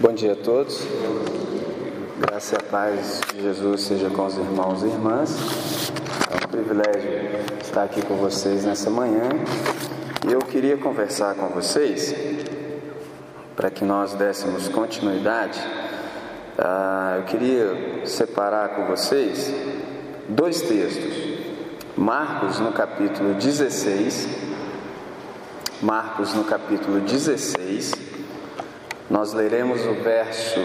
Bom dia a todos. Graça e a paz de Jesus seja com os irmãos e irmãs. É um privilégio estar aqui com vocês nessa manhã. E eu queria conversar com vocês para que nós dessemos continuidade. Ah, eu queria separar com vocês dois textos. Marcos no capítulo 16. Marcos no capítulo 16. Nós leremos o verso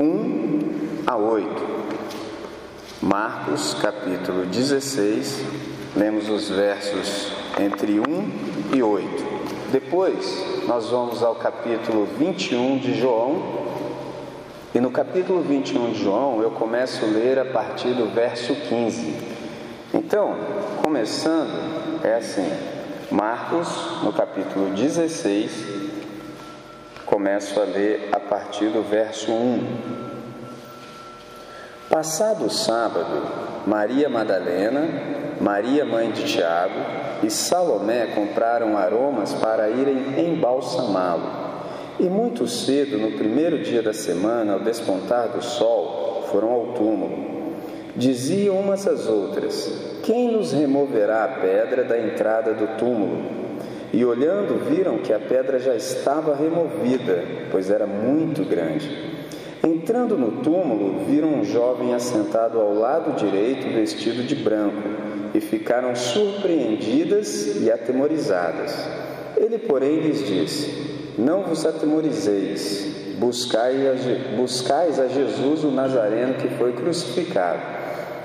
1 a 8. Marcos capítulo 16, lemos os versos entre 1 e 8. Depois nós vamos ao capítulo 21 de João. E no capítulo 21 de João eu começo a ler a partir do verso 15. Então, começando, é assim: Marcos, no capítulo 16, começo a ler a partir do verso 1. Passado o sábado, Maria Madalena, Maria mãe de Tiago e Salomé compraram aromas para irem embalsamá-lo. E muito cedo, no primeiro dia da semana, ao despontar do sol, foram ao túmulo. Diziam umas às outras: Quem nos removerá a pedra da entrada do túmulo? E olhando, viram que a pedra já estava removida, pois era muito grande. Entrando no túmulo, viram um jovem assentado ao lado direito, vestido de branco, e ficaram surpreendidas e atemorizadas. Ele, porém, lhes disse: Não vos atemorizeis, buscais a Jesus o Nazareno que foi crucificado.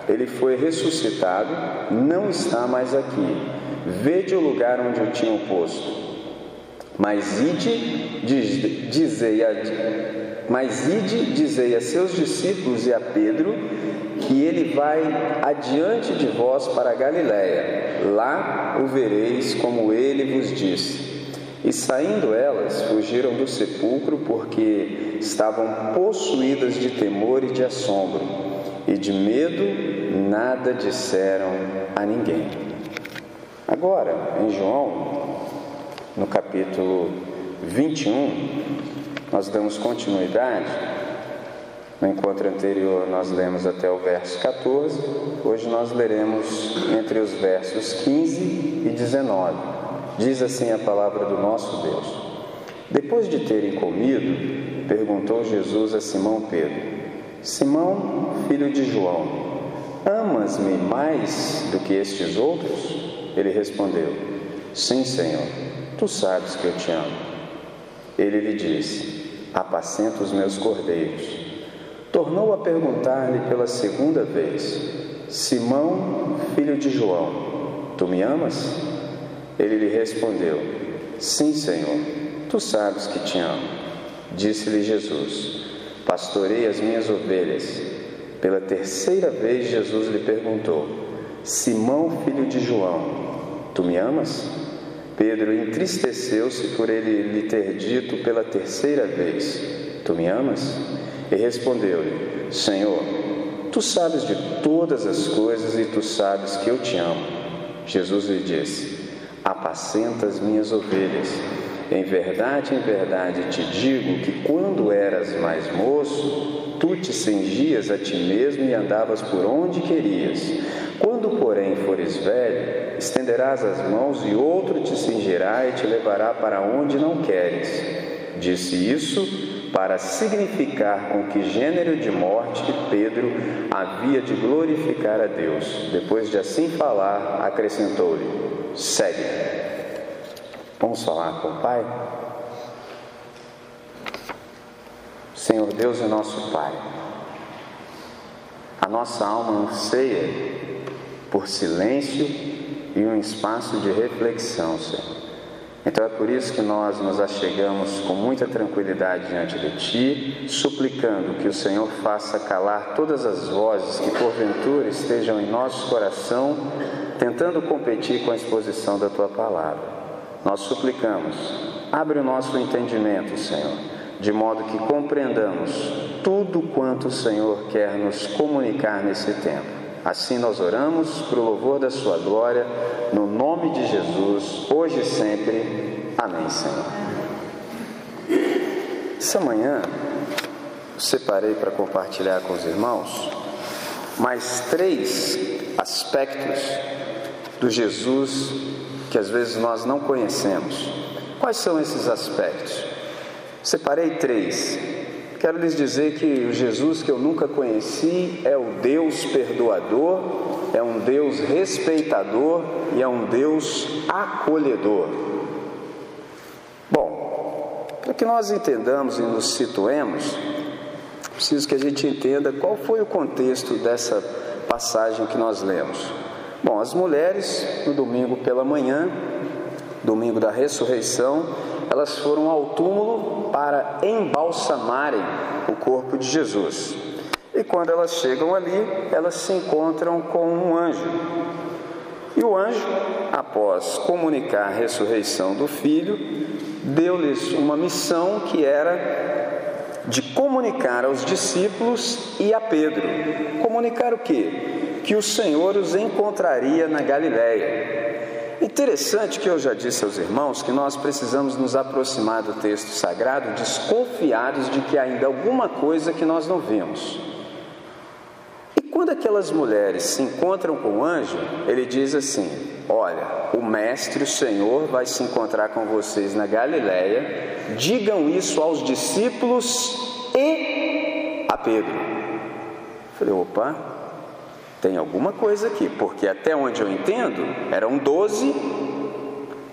Ele foi ressuscitado, não está mais aqui. Vede o lugar onde o tinham posto. Mas ide, diz, dizei a, mas ide, dizei a seus discípulos e a Pedro que ele vai adiante de vós para a Galiléia. Lá o vereis como ele vos disse. E saindo elas, fugiram do sepulcro porque estavam possuídas de temor e de assombro, e de medo nada disseram a ninguém. Agora, em João, no capítulo 21, nós damos continuidade. No encontro anterior, nós lemos até o verso 14. Hoje, nós leremos entre os versos 15 e 19. Diz assim a palavra do nosso Deus: Depois de terem comido, perguntou Jesus a Simão Pedro: Simão, filho de João, amas-me mais do que estes outros? Ele respondeu: Sim, Senhor, tu sabes que eu te amo. Ele lhe disse: Apacenta os meus cordeiros. Tornou a perguntar-lhe pela segunda vez: Simão, filho de João, tu me amas? Ele lhe respondeu: Sim, Senhor, tu sabes que te amo. Disse-lhe Jesus: Pastorei as minhas ovelhas. Pela terceira vez, Jesus lhe perguntou: Simão, filho de João, tu me amas? Pedro entristeceu-se por ele lhe ter dito pela terceira vez: Tu me amas? E respondeu-lhe: Senhor, tu sabes de todas as coisas e tu sabes que eu te amo. Jesus lhe disse: Apacenta as minhas ovelhas. Em verdade, em verdade te digo que quando eras mais moço, tu te cingias a ti mesmo e andavas por onde querias. Quando, porém, fores velho, estenderás as mãos e outro te cingirá e te levará para onde não queres. Disse isso para significar com que gênero de morte Pedro havia de glorificar a Deus. Depois de assim falar, acrescentou-lhe: Segue. Vamos falar com o Pai? Senhor Deus e nosso Pai, a nossa alma anseia por silêncio e um espaço de reflexão, Senhor. Então é por isso que nós nos achegamos com muita tranquilidade diante de Ti, suplicando que o Senhor faça calar todas as vozes que porventura estejam em nosso coração, tentando competir com a exposição da Tua palavra. Nós suplicamos, abre o nosso entendimento, Senhor, de modo que compreendamos tudo quanto o Senhor quer nos comunicar nesse tempo. Assim nós oramos para o louvor da Sua glória, no nome de Jesus, hoje e sempre. Amém, Senhor. Essa manhã separei para compartilhar com os irmãos mais três aspectos do Jesus que às vezes nós não conhecemos. Quais são esses aspectos? Separei três. Quero lhes dizer que o Jesus que eu nunca conheci é o Deus perdoador, é um Deus respeitador e é um Deus acolhedor. Bom, para que nós entendamos e nos situemos, preciso que a gente entenda qual foi o contexto dessa passagem que nós lemos. Bom, as mulheres, no domingo pela manhã, domingo da ressurreição, elas foram ao túmulo para embalsamarem o corpo de Jesus. E quando elas chegam ali, elas se encontram com um anjo. E o anjo, após comunicar a ressurreição do filho, deu-lhes uma missão que era de comunicar aos discípulos e a Pedro. Comunicar o quê? que o Senhor os encontraria na Galiléia. Interessante que eu já disse aos irmãos que nós precisamos nos aproximar do texto sagrado desconfiados de que ainda alguma coisa que nós não vimos. E quando aquelas mulheres se encontram com o anjo, ele diz assim: Olha, o Mestre, o Senhor, vai se encontrar com vocês na Galiléia. Digam isso aos discípulos e a Pedro. Eu falei, opa, tem alguma coisa aqui, porque até onde eu entendo, eram doze,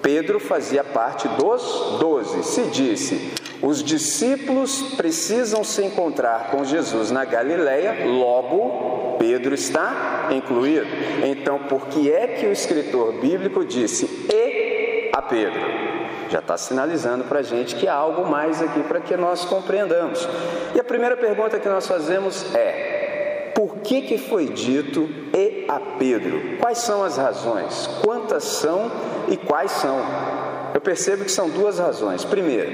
Pedro fazia parte dos doze. Se disse, os discípulos precisam se encontrar com Jesus na Galileia, logo Pedro está incluído. Então, por que é que o escritor bíblico disse e a Pedro? Já está sinalizando para a gente que há algo mais aqui para que nós compreendamos. E a primeira pergunta que nós fazemos é: por que, que foi dito e a Pedro? Quais são as razões? Quantas são e quais são? Eu percebo que são duas razões. Primeiro,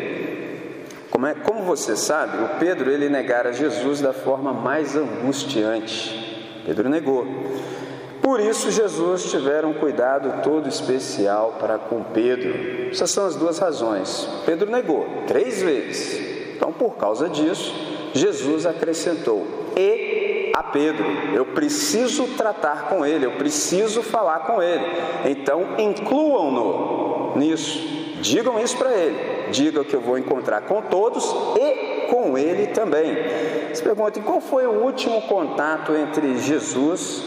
como, é, como você sabe, o Pedro ele negara Jesus da forma mais angustiante. Pedro negou. Por isso, Jesus tiveram um cuidado todo especial para com Pedro. Essas são as duas razões. Pedro negou três vezes. Então, por causa disso, Jesus acrescentou: E a Pedro, eu preciso tratar com ele, eu preciso falar com ele. Então, incluam-no nisso, digam isso para ele. Digam que eu vou encontrar com todos e com ele também. Se perguntem qual foi o último contato entre Jesus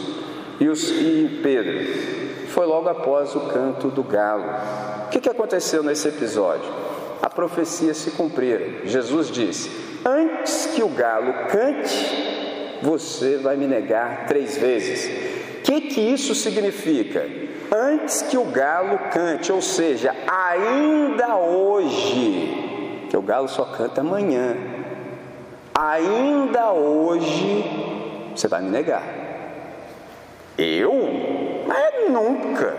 e, os, e Pedro? Foi logo após o canto do galo. O que, que aconteceu nesse episódio? A profecia se cumpriu. Jesus disse: Antes que o galo cante, você vai me negar três vezes. O que, que isso significa? Antes que o galo cante, ou seja, ainda hoje, que o galo só canta amanhã, ainda hoje você vai me negar. Eu? Mas nunca.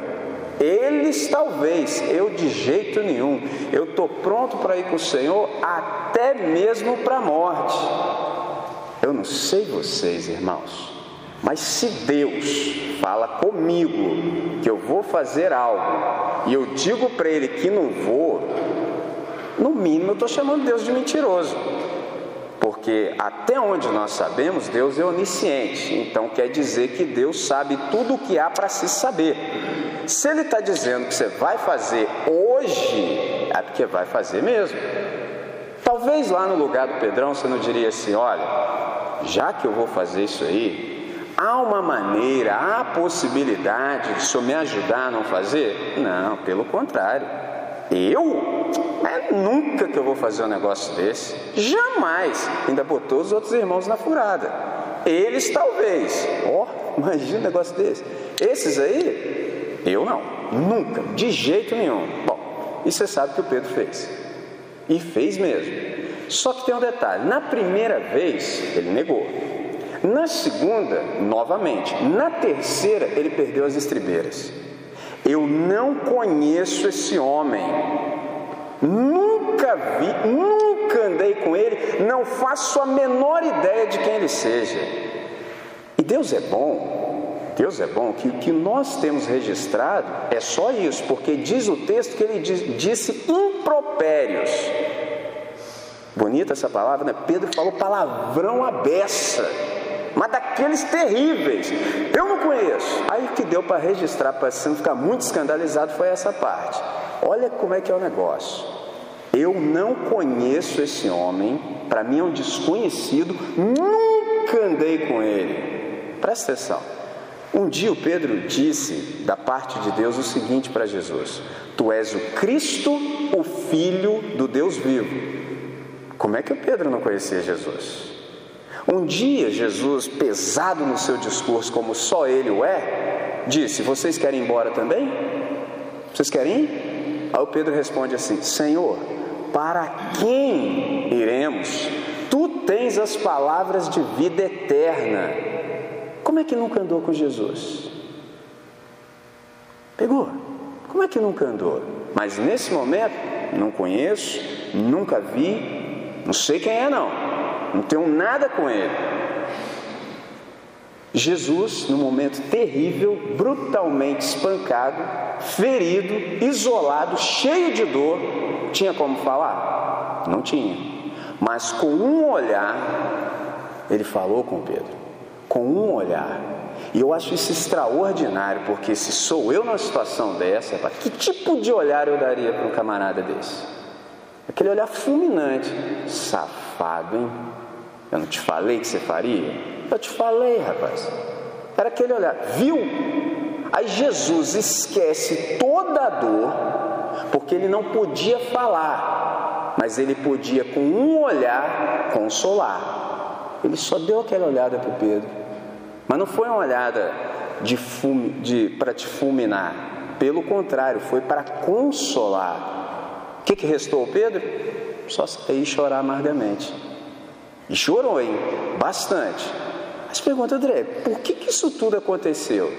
Eles talvez, eu de jeito nenhum. Eu estou pronto para ir com o Senhor até mesmo para a morte. Eu não sei vocês, irmãos, mas se Deus fala comigo que eu vou fazer algo e eu digo para ele que não vou, no mínimo eu estou chamando Deus de mentiroso. Porque até onde nós sabemos, Deus é onisciente. Então quer dizer que Deus sabe tudo o que há para se saber. Se Ele está dizendo que você vai fazer hoje, é porque vai fazer mesmo. Talvez lá no lugar do Pedrão você não diria assim: olha, já que eu vou fazer isso aí, há uma maneira, há possibilidade de o senhor me ajudar a não fazer? Não, pelo contrário. Eu? É nunca que eu vou fazer um negócio desse. Jamais. Ainda botou os outros irmãos na furada. Eles talvez. Ó, oh, imagina um negócio desse. Esses aí, eu não. Nunca. De jeito nenhum. Bom, e você sabe o que o Pedro fez. E fez mesmo. Só que tem um detalhe: na primeira vez ele negou, na segunda, novamente, na terceira, ele perdeu as estribeiras. Eu não conheço esse homem, nunca vi, nunca andei com ele, não faço a menor ideia de quem ele seja. E Deus é bom, Deus é bom que o que nós temos registrado é só isso, porque diz o texto que ele disse impropérios Bonita essa palavra, né? Pedro falou palavrão à beça, mas daqueles terríveis. Eu não conheço. Aí que deu para registrar, para não ficar muito escandalizado, foi essa parte. Olha como é que é o negócio. Eu não conheço esse homem, para mim é um desconhecido, nunca andei com ele. Presta atenção. Um dia o Pedro disse da parte de Deus o seguinte para Jesus: Tu és o Cristo, o Filho do Deus vivo. Como é que o Pedro não conhecia Jesus? Um dia Jesus, pesado no seu discurso, como só ele o é, disse: Vocês querem ir embora também? Vocês querem ir? Aí o Pedro responde assim: Senhor, para quem iremos? Tu tens as palavras de vida eterna. Como é que nunca andou com Jesus? Pegou? Como é que nunca andou? Mas nesse momento, não conheço, nunca vi, não sei quem é, não, não tenho nada com ele. Jesus, no momento terrível, brutalmente espancado, ferido, isolado, cheio de dor, tinha como falar? Não tinha. Mas com um olhar, ele falou com Pedro. Com um olhar. E eu acho isso extraordinário, porque se sou eu numa situação dessa, que tipo de olhar eu daria para um camarada desse? Aquele olhar fulminante. Safado, hein? Eu não te falei que você faria? Eu te falei, rapaz. Era aquele olhar. Viu? Aí Jesus esquece toda a dor, porque ele não podia falar, mas ele podia com um olhar consolar. Ele só deu aquela olhada para Pedro, mas não foi uma olhada de, de para te fulminar, pelo contrário, foi para consolar. O que, que restou Pedro? Só sair e chorar amargamente. E chorou, hein? Bastante. Mas pergunta, André, por que, que isso tudo aconteceu?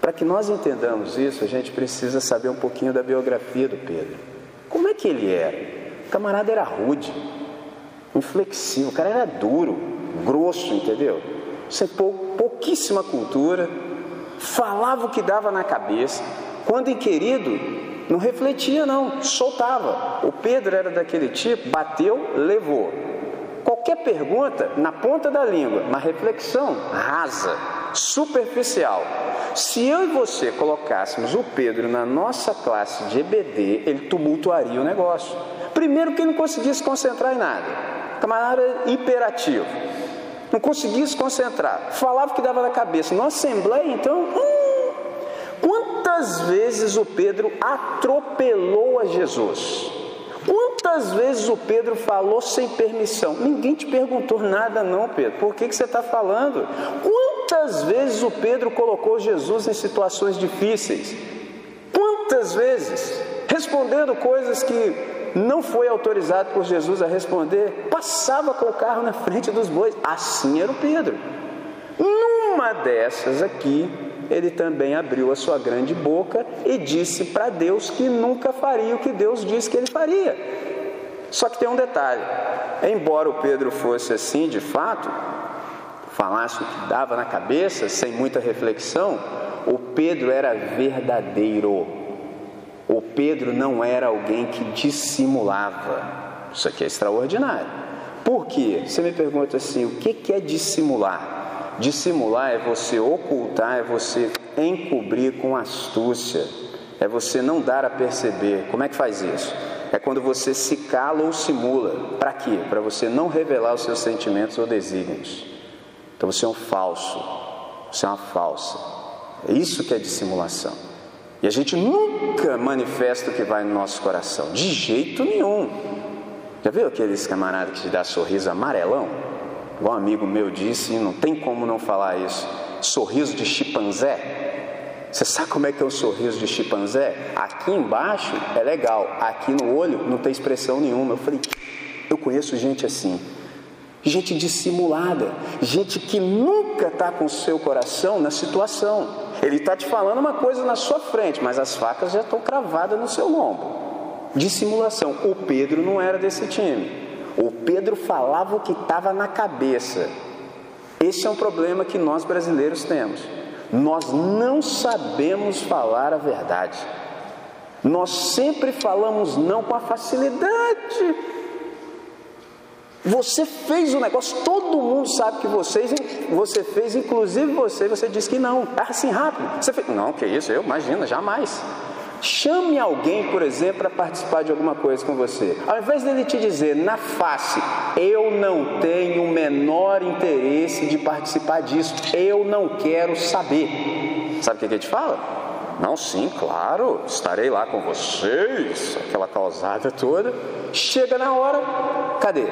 Para que nós entendamos isso, a gente precisa saber um pouquinho da biografia do Pedro. Como é que ele era? O camarada era rude, inflexível, o cara era duro, grosso, entendeu? Sem pou, pouquíssima cultura, falava o que dava na cabeça. Quando inquirido, não refletia, não, soltava. O Pedro era daquele tipo, bateu, levou. Qualquer pergunta na ponta da língua, uma reflexão rasa, superficial. Se eu e você colocássemos o Pedro na nossa classe de EBD, ele tumultuaria o negócio. Primeiro que ele não conseguia se concentrar em nada. Camarada era hiperativo. Não conseguia se concentrar. Falava que dava na cabeça. Na assembleia, então, hum, quantas vezes o Pedro atropelou a Jesus? Quantas vezes o Pedro falou sem permissão? Ninguém te perguntou nada, não, Pedro. Por que, que você está falando? Quantas vezes o Pedro colocou Jesus em situações difíceis? Quantas vezes? Respondendo coisas que não foi autorizado por Jesus a responder, passava com o carro na frente dos bois. Assim era o Pedro. Numa dessas aqui, ele também abriu a sua grande boca e disse para Deus que nunca faria o que Deus disse que ele faria. Só que tem um detalhe: embora o Pedro fosse assim de fato, falasse o que dava na cabeça, sem muita reflexão, o Pedro era verdadeiro. O Pedro não era alguém que dissimulava. Isso aqui é extraordinário. Por quê? Você me pergunta assim: o que é dissimular? Dissimular é você ocultar, é você encobrir com astúcia, é você não dar a perceber. Como é que faz isso? É quando você se cala ou simula. Para quê? Para você não revelar os seus sentimentos ou desígnios. Então você é um falso, você é uma falsa. É isso que é dissimulação. E a gente nunca manifesta o que vai no nosso coração, de jeito nenhum. Já viu aqueles camaradas que te dá sorriso amarelão? Um amigo meu disse, e não tem como não falar isso, sorriso de chimpanzé. Você sabe como é que é o sorriso de chimpanzé? Aqui embaixo é legal, aqui no olho não tem expressão nenhuma. Eu falei, eu conheço gente assim, gente dissimulada, gente que nunca está com o seu coração na situação. Ele está te falando uma coisa na sua frente, mas as facas já estão cravadas no seu lombo. Dissimulação. O Pedro não era desse time. O Pedro falava o que estava na cabeça. Esse é um problema que nós brasileiros temos. Nós não sabemos falar a verdade. Nós sempre falamos não com a facilidade. Você fez o negócio, todo mundo sabe que você, fez, inclusive você, você disse que não. É assim rápido. Você fez, não, que isso, eu imagino, jamais. Chame alguém, por exemplo, para participar de alguma coisa com você. Ao invés dele te dizer na face, eu não tenho o menor interesse de participar disso, eu não quero saber. Sabe o que ele te fala? Não, sim, claro, estarei lá com vocês, aquela causada toda. Chega na hora, cadê?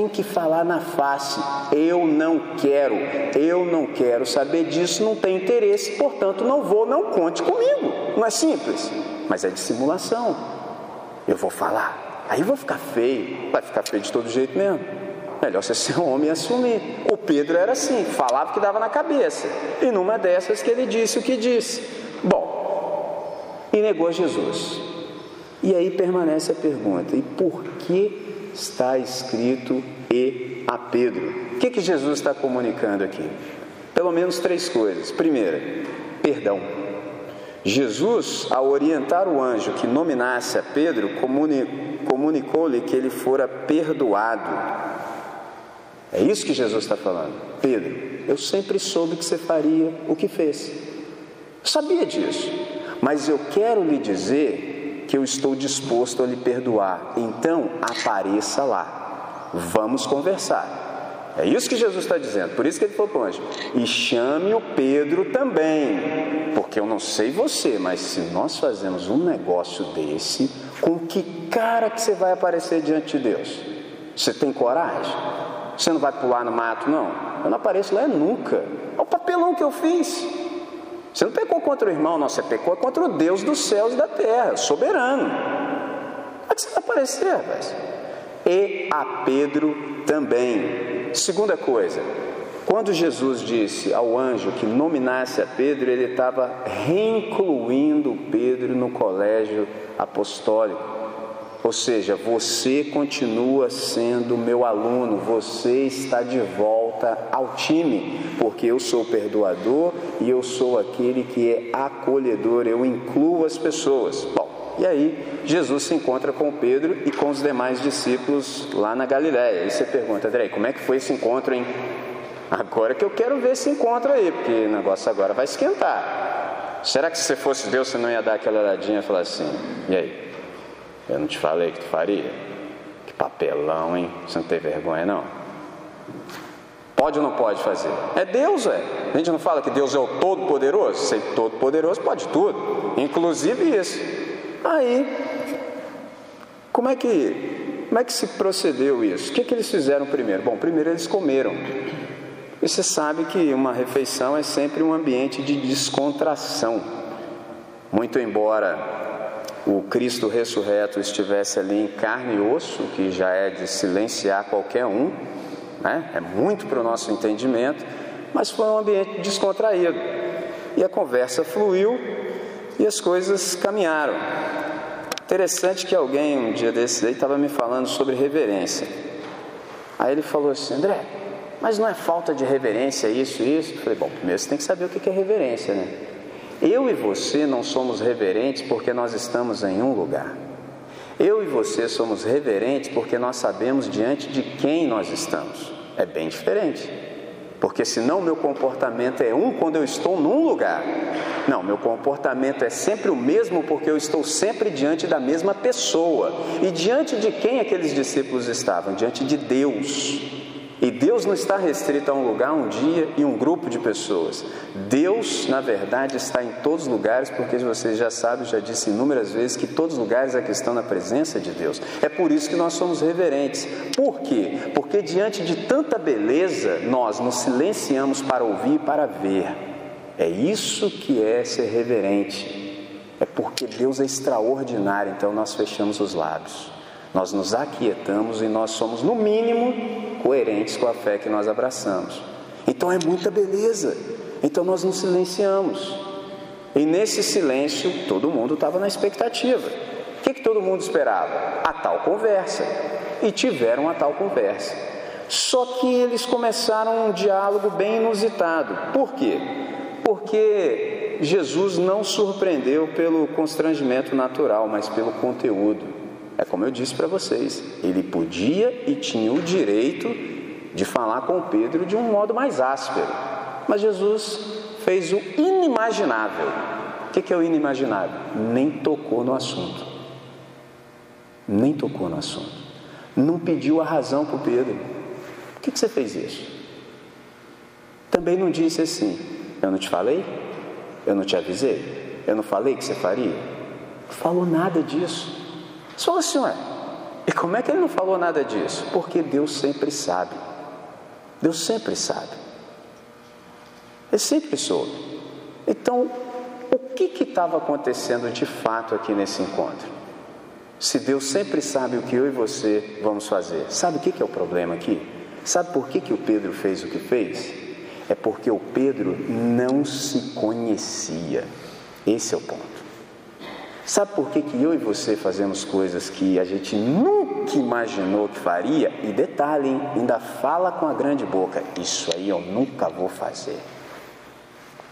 Tem que falar na face: eu não quero, eu não quero saber disso, não tem interesse, portanto não vou, não conte comigo. Não é simples, mas é dissimulação. Eu vou falar, aí vou ficar feio, vai ficar feio de todo jeito mesmo. Melhor você ser homem e assumir. O Pedro era assim, falava o que dava na cabeça. E numa dessas que ele disse o que disse. Bom, e negou Jesus. E aí permanece a pergunta: e por que está escrito e a Pedro. O que, que Jesus está comunicando aqui? Pelo menos três coisas. Primeira, perdão. Jesus, ao orientar o anjo que nominasse a Pedro, comunicou-lhe que ele fora perdoado. É isso que Jesus está falando. Pedro, eu sempre soube que você faria o que fez. Eu sabia disso. Mas eu quero lhe dizer que eu estou disposto a lhe perdoar. Então, apareça lá. Vamos conversar. É isso que Jesus está dizendo. Por isso que ele anjo: e chame o Pedro também. Porque eu não sei você, mas se nós fazemos um negócio desse, com que cara que você vai aparecer diante de Deus? Você tem coragem? Você não vai pular no mato, não? Eu não apareço lá nunca. Olha o papelão que eu fiz. Você não pecou contra o irmão, não, você pecou contra o Deus dos céus e da terra, soberano. Como é que você vai aparecer, rapaz? E a Pedro também. Segunda coisa, quando Jesus disse ao anjo que nominasse a Pedro, ele estava reincluindo Pedro no colégio apostólico. Ou seja, você continua sendo meu aluno, você está de volta ao time, porque eu sou perdoador e eu sou aquele que é acolhedor, eu incluo as pessoas. Bom, e aí Jesus se encontra com Pedro e com os demais discípulos lá na Galiléia. E você pergunta, André, como é que foi esse encontro, hein? Agora que eu quero ver esse encontro aí, porque o negócio agora vai esquentar. Será que se você fosse Deus, você não ia dar aquela olhadinha e falar assim, e aí? Eu não te falei que tu faria? Que papelão, hein? Você não tem vergonha, não? Pode ou não pode fazer? É Deus, é. A gente não fala que Deus é o Todo-Poderoso? Ser Todo-Poderoso pode tudo, inclusive isso. Aí, como é que, como é que se procedeu isso? O que, que eles fizeram primeiro? Bom, primeiro eles comeram. E você sabe que uma refeição é sempre um ambiente de descontração. Muito embora o Cristo ressurreto estivesse ali em carne e osso, que já é de silenciar qualquer um, né? é muito para o nosso entendimento, mas foi um ambiente descontraído. E a conversa fluiu e as coisas caminharam. Interessante que alguém um dia desse aí estava me falando sobre reverência. Aí ele falou assim, André, mas não é falta de reverência isso isso? Eu falei, bom, primeiro você tem que saber o que é reverência, né? Eu e você não somos reverentes porque nós estamos em um lugar. Eu e você somos reverentes porque nós sabemos diante de quem nós estamos. É bem diferente. Porque senão meu comportamento é um quando eu estou num lugar. Não, meu comportamento é sempre o mesmo porque eu estou sempre diante da mesma pessoa. E diante de quem aqueles discípulos estavam? Diante de Deus. E Deus não está restrito a um lugar, um dia e um grupo de pessoas. Deus, na verdade, está em todos os lugares, porque vocês já sabem, já disse inúmeras vezes que todos os lugares é questão da presença de Deus. É por isso que nós somos reverentes. Por quê? Porque diante de tanta beleza, nós nos silenciamos para ouvir e para ver. É isso que é ser reverente. É porque Deus é extraordinário, então nós fechamos os lábios. Nós nos aquietamos e nós somos, no mínimo, coerentes com a fé que nós abraçamos. Então é muita beleza. Então nós nos silenciamos. E nesse silêncio, todo mundo estava na expectativa. O que, que todo mundo esperava? A tal conversa. E tiveram a tal conversa. Só que eles começaram um diálogo bem inusitado. Por quê? Porque Jesus não surpreendeu pelo constrangimento natural, mas pelo conteúdo. É como eu disse para vocês, ele podia e tinha o direito de falar com Pedro de um modo mais áspero. Mas Jesus fez o inimaginável. O que é o inimaginável? Nem tocou no assunto. Nem tocou no assunto. Não pediu a razão para o Pedro. Por que, você fez isso? Também não disse assim: Eu não te falei? Eu não te avisei? Eu não falei que você faria? Não falou nada disso. Só o senhor. E como é que ele não falou nada disso? Porque Deus sempre sabe. Deus sempre sabe. Ele sempre soube. Então, o que estava acontecendo de fato aqui nesse encontro? Se Deus sempre sabe o que eu e você vamos fazer, sabe o que, que é o problema aqui? Sabe por que, que o Pedro fez o que fez? É porque o Pedro não se conhecia. Esse é o ponto. Sabe por que, que eu e você fazemos coisas que a gente nunca imaginou que faria? E detalhe, hein? ainda fala com a grande boca: Isso aí eu nunca vou fazer.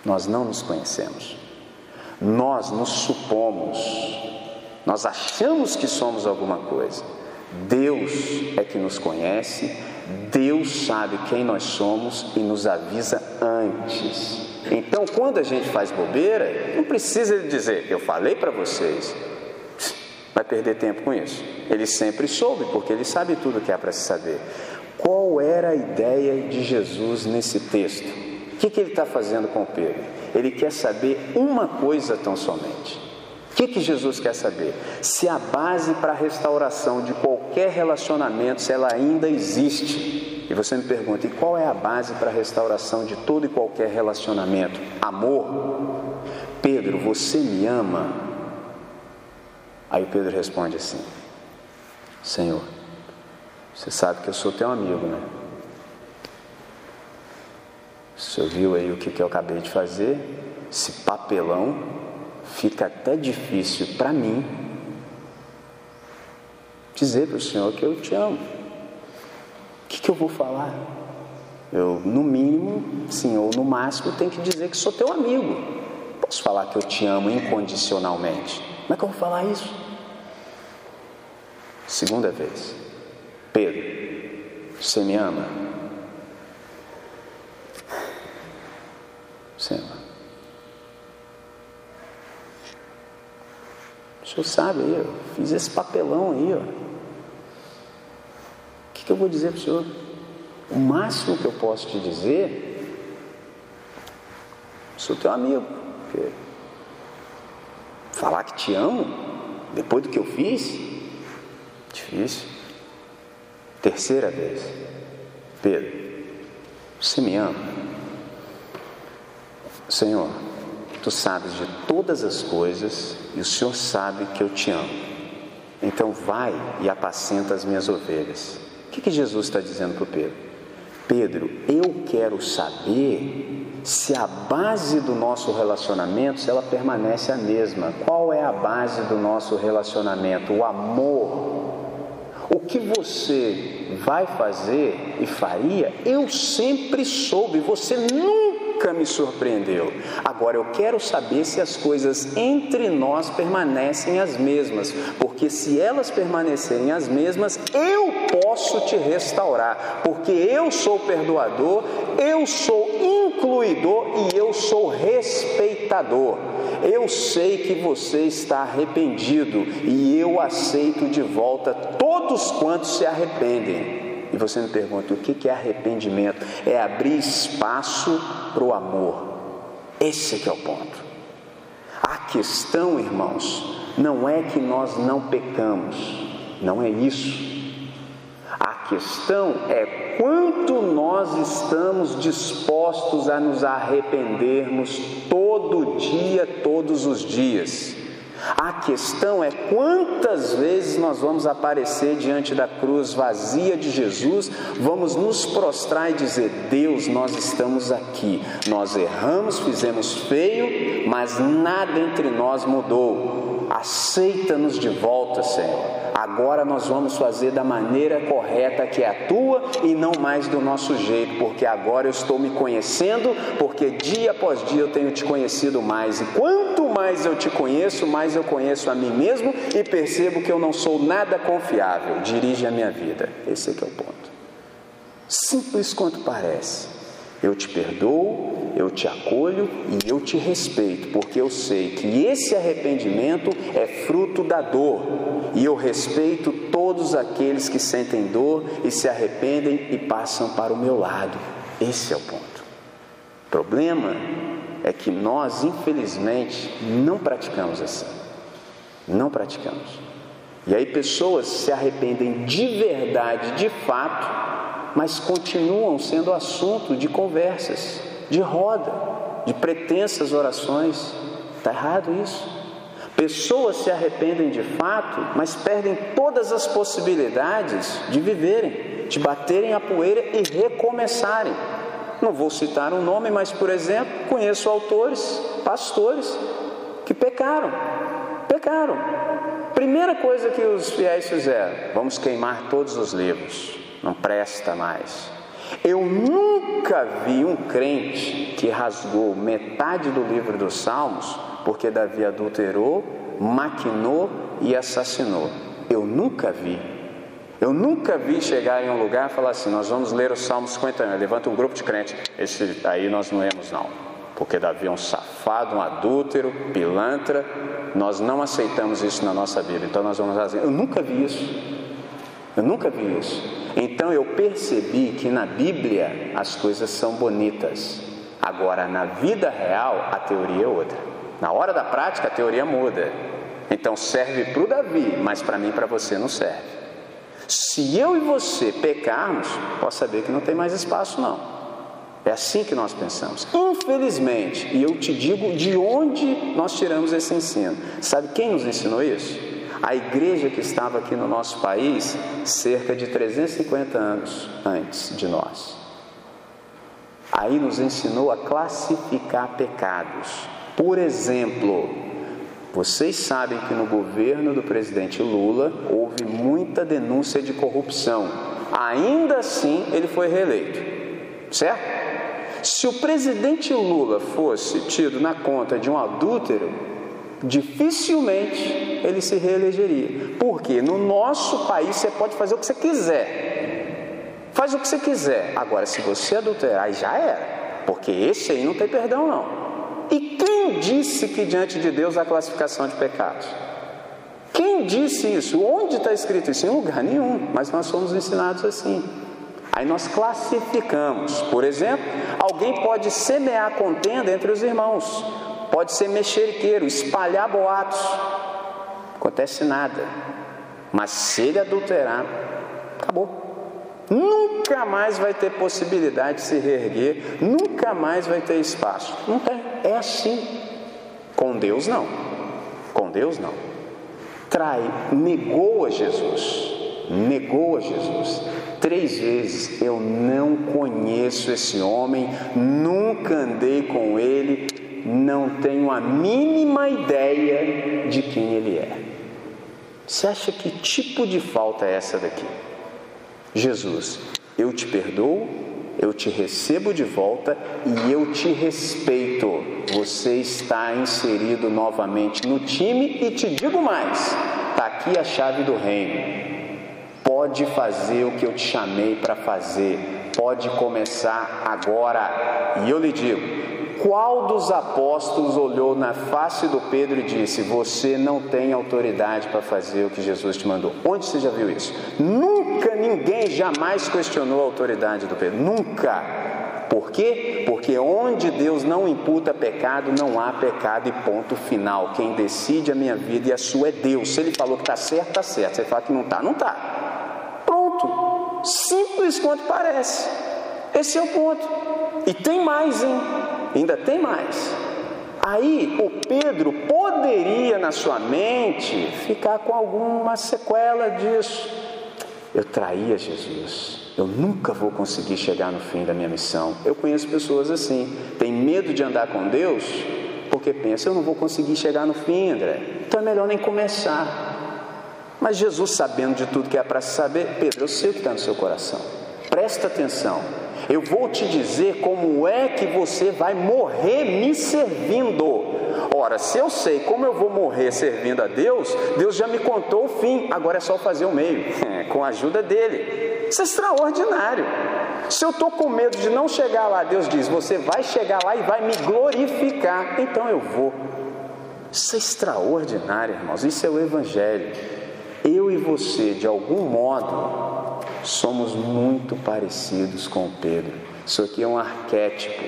Nós não nos conhecemos. Nós nos supomos. Nós achamos que somos alguma coisa. Deus é que nos conhece, Deus sabe quem nós somos e nos avisa antes. Então, quando a gente faz bobeira, não precisa dizer, eu falei para vocês, vai perder tempo com isso. Ele sempre soube, porque ele sabe tudo que há para se saber. Qual era a ideia de Jesus nesse texto? O que, que ele está fazendo com Pedro? Ele quer saber uma coisa tão somente. O que, que Jesus quer saber? Se a base para a restauração de qualquer relacionamento, se ela ainda existe. E você me pergunta, e qual é a base para a restauração de todo e qualquer relacionamento? Amor? Pedro, você me ama? Aí Pedro responde assim: Senhor, você sabe que eu sou teu amigo, né? Senhor viu aí o que, que eu acabei de fazer? Esse papelão fica até difícil para mim dizer para o senhor que eu te amo. O que, que eu vou falar? Eu, no mínimo, sim, ou no máximo, tenho que dizer que sou teu amigo. Posso falar que eu te amo incondicionalmente. Como é que eu vou falar isso? Segunda vez. Pedro, você me ama? Você ama. O senhor sabe aí, eu fiz esse papelão aí, ó que eu vou dizer para o senhor? O máximo que eu posso te dizer, sou teu amigo. Porque falar que te amo, depois do que eu fiz, difícil. Terceira vez, Pedro, você me ama? Senhor, tu sabes de todas as coisas e o Senhor sabe que eu te amo. Então vai e apacenta as minhas ovelhas. O que, que Jesus está dizendo para Pedro? Pedro, eu quero saber se a base do nosso relacionamento, se ela permanece a mesma. Qual é a base do nosso relacionamento? O amor. O que você vai fazer e faria, eu sempre soube, você nunca me surpreendeu. Agora eu quero saber se as coisas entre nós permanecem as mesmas, porque se elas permanecerem as mesmas, eu posso te restaurar, porque eu sou perdoador, eu sou incluidor e eu sou respeitador. Eu sei que você está arrependido e eu aceito de volta todos quantos se arrependem. E você me pergunta: o que é arrependimento? É abrir espaço para o amor. Esse é o ponto. A questão, irmãos, não é que nós não pecamos, não é isso. A questão é quanto nós estamos dispostos a nos arrependermos todo dia, todos os dias. A questão é quantas vezes nós vamos aparecer diante da cruz vazia de Jesus, vamos nos prostrar e dizer: Deus, nós estamos aqui, nós erramos, fizemos feio, mas nada entre nós mudou. Aceita-nos de volta, Senhor. Agora nós vamos fazer da maneira correta que é a tua e não mais do nosso jeito, porque agora eu estou me conhecendo, porque dia após dia eu tenho te conhecido mais. E quanto mais eu te conheço, mais eu conheço a mim mesmo e percebo que eu não sou nada confiável. Dirige a minha vida. Esse é que é o ponto. Simples quanto parece. Eu te perdoo, eu te acolho e eu te respeito, porque eu sei que esse arrependimento é fruto da dor. E eu respeito todos aqueles que sentem dor e se arrependem e passam para o meu lado. Esse é o ponto. O problema é que nós, infelizmente, não praticamos assim. Não praticamos. E aí pessoas se arrependem de verdade, de fato, mas continuam sendo assunto de conversas, de roda, de pretensas orações. Está errado isso. Pessoas se arrependem de fato, mas perdem todas as possibilidades de viverem, de baterem a poeira e recomeçarem. Não vou citar um nome, mas, por exemplo, conheço autores, pastores, que pecaram. Pecaram. Primeira coisa que os fiéis fizeram: vamos queimar todos os livros, não presta mais. Eu nunca vi um crente que rasgou metade do livro dos Salmos porque Davi adulterou, maquinou e assassinou. Eu nunca vi. Eu nunca vi chegar em um lugar e falar assim: nós vamos ler o Salmo 51. Levanta um grupo de crentes. Esse aí nós não lemos, não. Porque Davi é um safado, um adúltero, pilantra. Nós não aceitamos isso na nossa Bíblia. Então nós vamos fazer. Eu nunca vi isso. Eu nunca vi isso. Então eu percebi que na Bíblia as coisas são bonitas. Agora, na vida real, a teoria é outra. Na hora da prática, a teoria muda. Então serve para o Davi, mas para mim e para você não serve. Se eu e você pecarmos, pode saber que não tem mais espaço, não. É assim que nós pensamos. Infelizmente, e eu te digo de onde nós tiramos esse ensino. Sabe quem nos ensinou isso? A igreja que estava aqui no nosso país cerca de 350 anos antes de nós. Aí nos ensinou a classificar pecados. Por exemplo, vocês sabem que no governo do presidente Lula houve muita denúncia de corrupção. Ainda assim, ele foi reeleito. Certo? Se o presidente Lula fosse tido na conta de um adúltero, dificilmente ele se reelegeria. Porque no nosso país você pode fazer o que você quiser. Faz o que você quiser. Agora, se você adulterar, já era. Porque esse aí não tem perdão, não. E quem disse que diante de Deus há classificação de pecados? Quem disse isso? Onde está escrito isso? Em lugar nenhum, mas nós somos ensinados assim. Aí nós classificamos. Por exemplo, alguém pode semear contenda entre os irmãos, pode ser mexeriqueiro, espalhar boatos. Acontece nada. Mas se ele adulterar, acabou nunca mais vai ter possibilidade de se reerguer, nunca mais vai ter espaço. Não tem, é assim. Com Deus não. Com Deus não. Trai, negou a Jesus. Negou a Jesus. Três vezes eu não conheço esse homem, nunca andei com ele, não tenho a mínima ideia de quem ele é. Você acha que tipo de falta é essa daqui? Jesus, eu te perdoo, eu te recebo de volta e eu te respeito. Você está inserido novamente no time e te digo mais: está aqui a chave do reino. Pode fazer o que eu te chamei para fazer, pode começar agora. E eu lhe digo: qual dos apóstolos olhou na face do Pedro e disse: Você não tem autoridade para fazer o que Jesus te mandou? Onde você já viu isso? Nunca ninguém jamais questionou a autoridade do Pedro. Nunca. Por quê? Porque onde Deus não imputa pecado, não há pecado e ponto final. Quem decide a minha vida e a sua é Deus. Se Ele falou que está certo, está certo. Se Ele fala que não está, não está. Pronto. Simples quanto parece. Esse é o ponto. E tem mais, hein? Ainda tem mais. Aí o Pedro poderia na sua mente ficar com alguma sequela disso. Eu traía Jesus. Eu nunca vou conseguir chegar no fim da minha missão. Eu conheço pessoas assim, tem medo de andar com Deus porque pensa, eu não vou conseguir chegar no fim, André. Então é melhor nem começar. Mas Jesus, sabendo de tudo que é para saber, Pedro, eu sei o que está no seu coração. Presta atenção. Eu vou te dizer como é que você vai morrer me servindo. Ora, se eu sei como eu vou morrer servindo a Deus, Deus já me contou o fim, agora é só fazer o meio, com a ajuda dele. Isso é extraordinário. Se eu estou com medo de não chegar lá, Deus diz: Você vai chegar lá e vai me glorificar, então eu vou. Isso é extraordinário, irmãos. Isso é o Evangelho. Eu e você, de algum modo, somos muito parecidos com Pedro. Isso aqui é um arquétipo.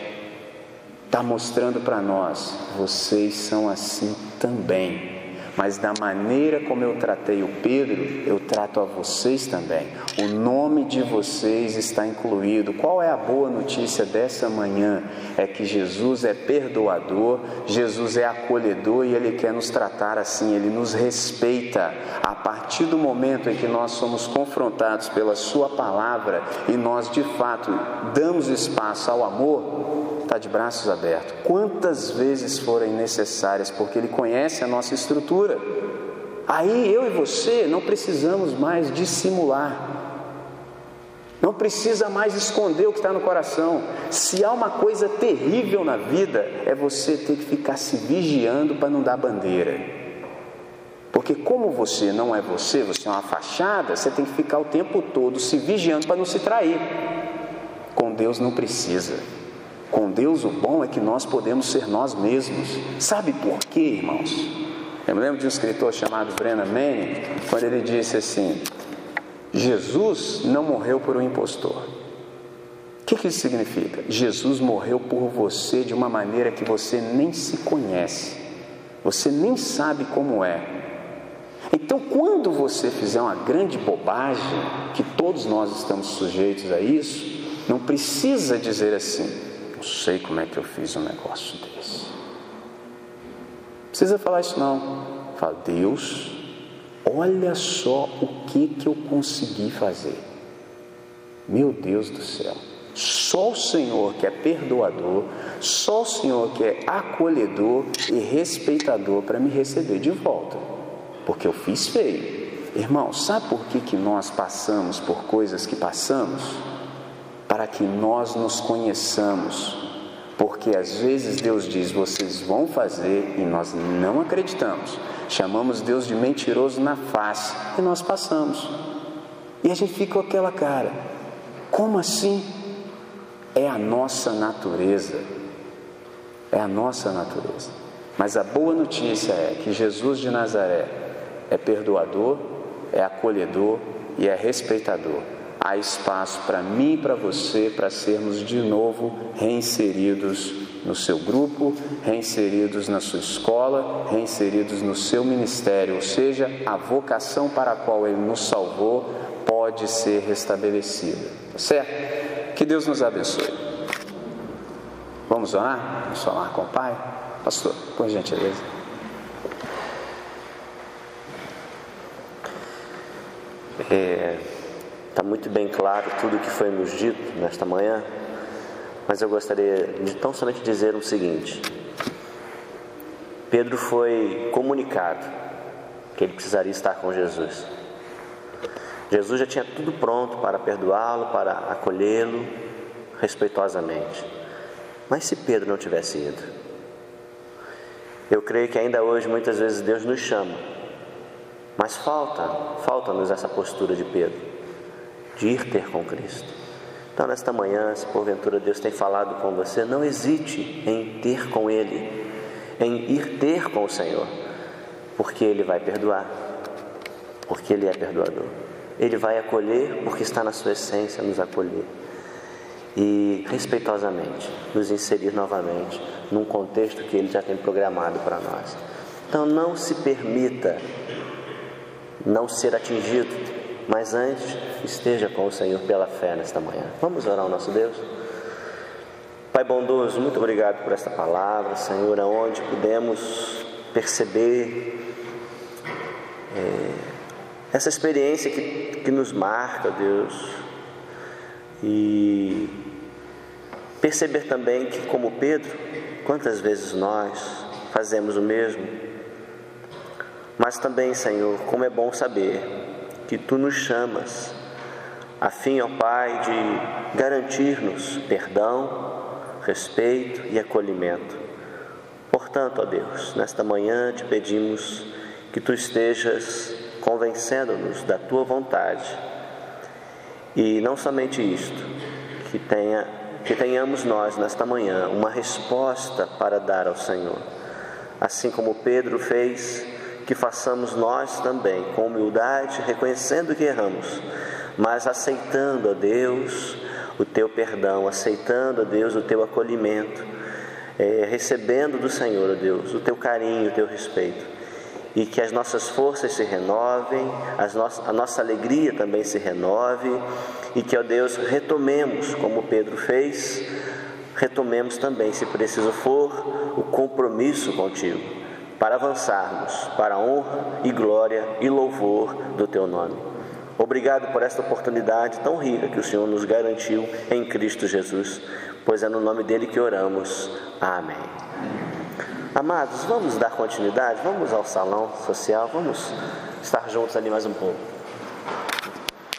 Está mostrando para nós, vocês são assim também mas da maneira como eu tratei o Pedro, eu trato a vocês também. O nome de vocês está incluído. Qual é a boa notícia dessa manhã? É que Jesus é perdoador, Jesus é acolhedor e Ele quer nos tratar assim, Ele nos respeita. A partir do momento em que nós somos confrontados pela Sua palavra e nós de fato damos espaço ao amor, está de braços abertos, quantas vezes forem necessárias, porque Ele conhece a nossa estrutura. Aí eu e você não precisamos mais dissimular, não precisa mais esconder o que está no coração. Se há uma coisa terrível na vida, é você ter que ficar se vigiando para não dar bandeira. Porque, como você não é você, você é uma fachada, você tem que ficar o tempo todo se vigiando para não se trair. Com Deus não precisa. Com Deus, o bom é que nós podemos ser nós mesmos. Sabe por quê, irmãos? Eu me lembro de um escritor chamado Brennan Manning, quando ele disse assim: Jesus não morreu por um impostor. O que, que isso significa? Jesus morreu por você de uma maneira que você nem se conhece, você nem sabe como é. Então, quando você fizer uma grande bobagem, que todos nós estamos sujeitos a isso, não precisa dizer assim, não sei como é que eu fiz um negócio desse. Precisa falar isso não. Fala, Deus, olha só o que que eu consegui fazer. Meu Deus do céu. Só o Senhor que é perdoador, só o Senhor que é acolhedor e respeitador para me receber de volta. Porque eu fiz feio. Irmão, sabe por que, que nós passamos por coisas que passamos? Para que nós nos conheçamos. Porque às vezes Deus diz, vocês vão fazer e nós não acreditamos. Chamamos Deus de mentiroso na face e nós passamos. E a gente fica com aquela cara: como assim? É a nossa natureza. É a nossa natureza. Mas a boa notícia é que Jesus de Nazaré é perdoador, é acolhedor e é respeitador há espaço para mim e para você para sermos de novo reinseridos no seu grupo, reinseridos na sua escola, reinseridos no seu ministério, ou seja, a vocação para a qual Ele nos salvou pode ser restabelecida, tá certo? Que Deus nos abençoe. Vamos orar? Vamos falar com o Pai? Pastor, por gentileza. É, Está muito bem claro tudo o que foi nos dito nesta manhã, mas eu gostaria de tão somente dizer o seguinte: Pedro foi comunicado que ele precisaria estar com Jesus. Jesus já tinha tudo pronto para perdoá-lo, para acolhê-lo respeitosamente. Mas se Pedro não tivesse ido, eu creio que ainda hoje muitas vezes Deus nos chama, mas falta, falta-nos essa postura de Pedro de ir ter com Cristo. Então, nesta manhã, se porventura Deus tem falado com você, não hesite em ter com Ele, em ir ter com o Senhor, porque Ele vai perdoar, porque Ele é perdoador. Ele vai acolher, porque está na sua essência nos acolher. E respeitosamente nos inserir novamente num contexto que Ele já tem programado para nós. Então, não se permita não ser atingido mas antes, esteja com o Senhor pela fé nesta manhã. Vamos orar ao nosso Deus? Pai bondoso, muito obrigado por esta palavra, Senhor, aonde pudemos perceber é, essa experiência que, que nos marca, Deus, e perceber também que, como Pedro, quantas vezes nós fazemos o mesmo, mas também, Senhor, como é bom saber que tu nos chamas, a fim, ó Pai, de garantir-nos perdão, respeito e acolhimento. Portanto, ó Deus, nesta manhã te pedimos que tu estejas convencendo-nos da tua vontade. E não somente isto, que, tenha, que tenhamos nós nesta manhã uma resposta para dar ao Senhor. Assim como Pedro fez, que façamos nós também com humildade, reconhecendo que erramos, mas aceitando a Deus o teu perdão, aceitando a Deus o teu acolhimento, é, recebendo do Senhor, ó Deus, o teu carinho, o teu respeito. E que as nossas forças se renovem, no a nossa alegria também se renove. E que, ó Deus, retomemos, como Pedro fez, retomemos também, se preciso for, o compromisso contigo, para avançarmos para a honra e glória e louvor do teu nome. Obrigado por esta oportunidade tão rica que o Senhor nos garantiu em Cristo Jesus, pois é no nome dele que oramos. Amém. Amados, vamos dar continuidade, vamos ao salão social, vamos estar juntos ali mais um pouco.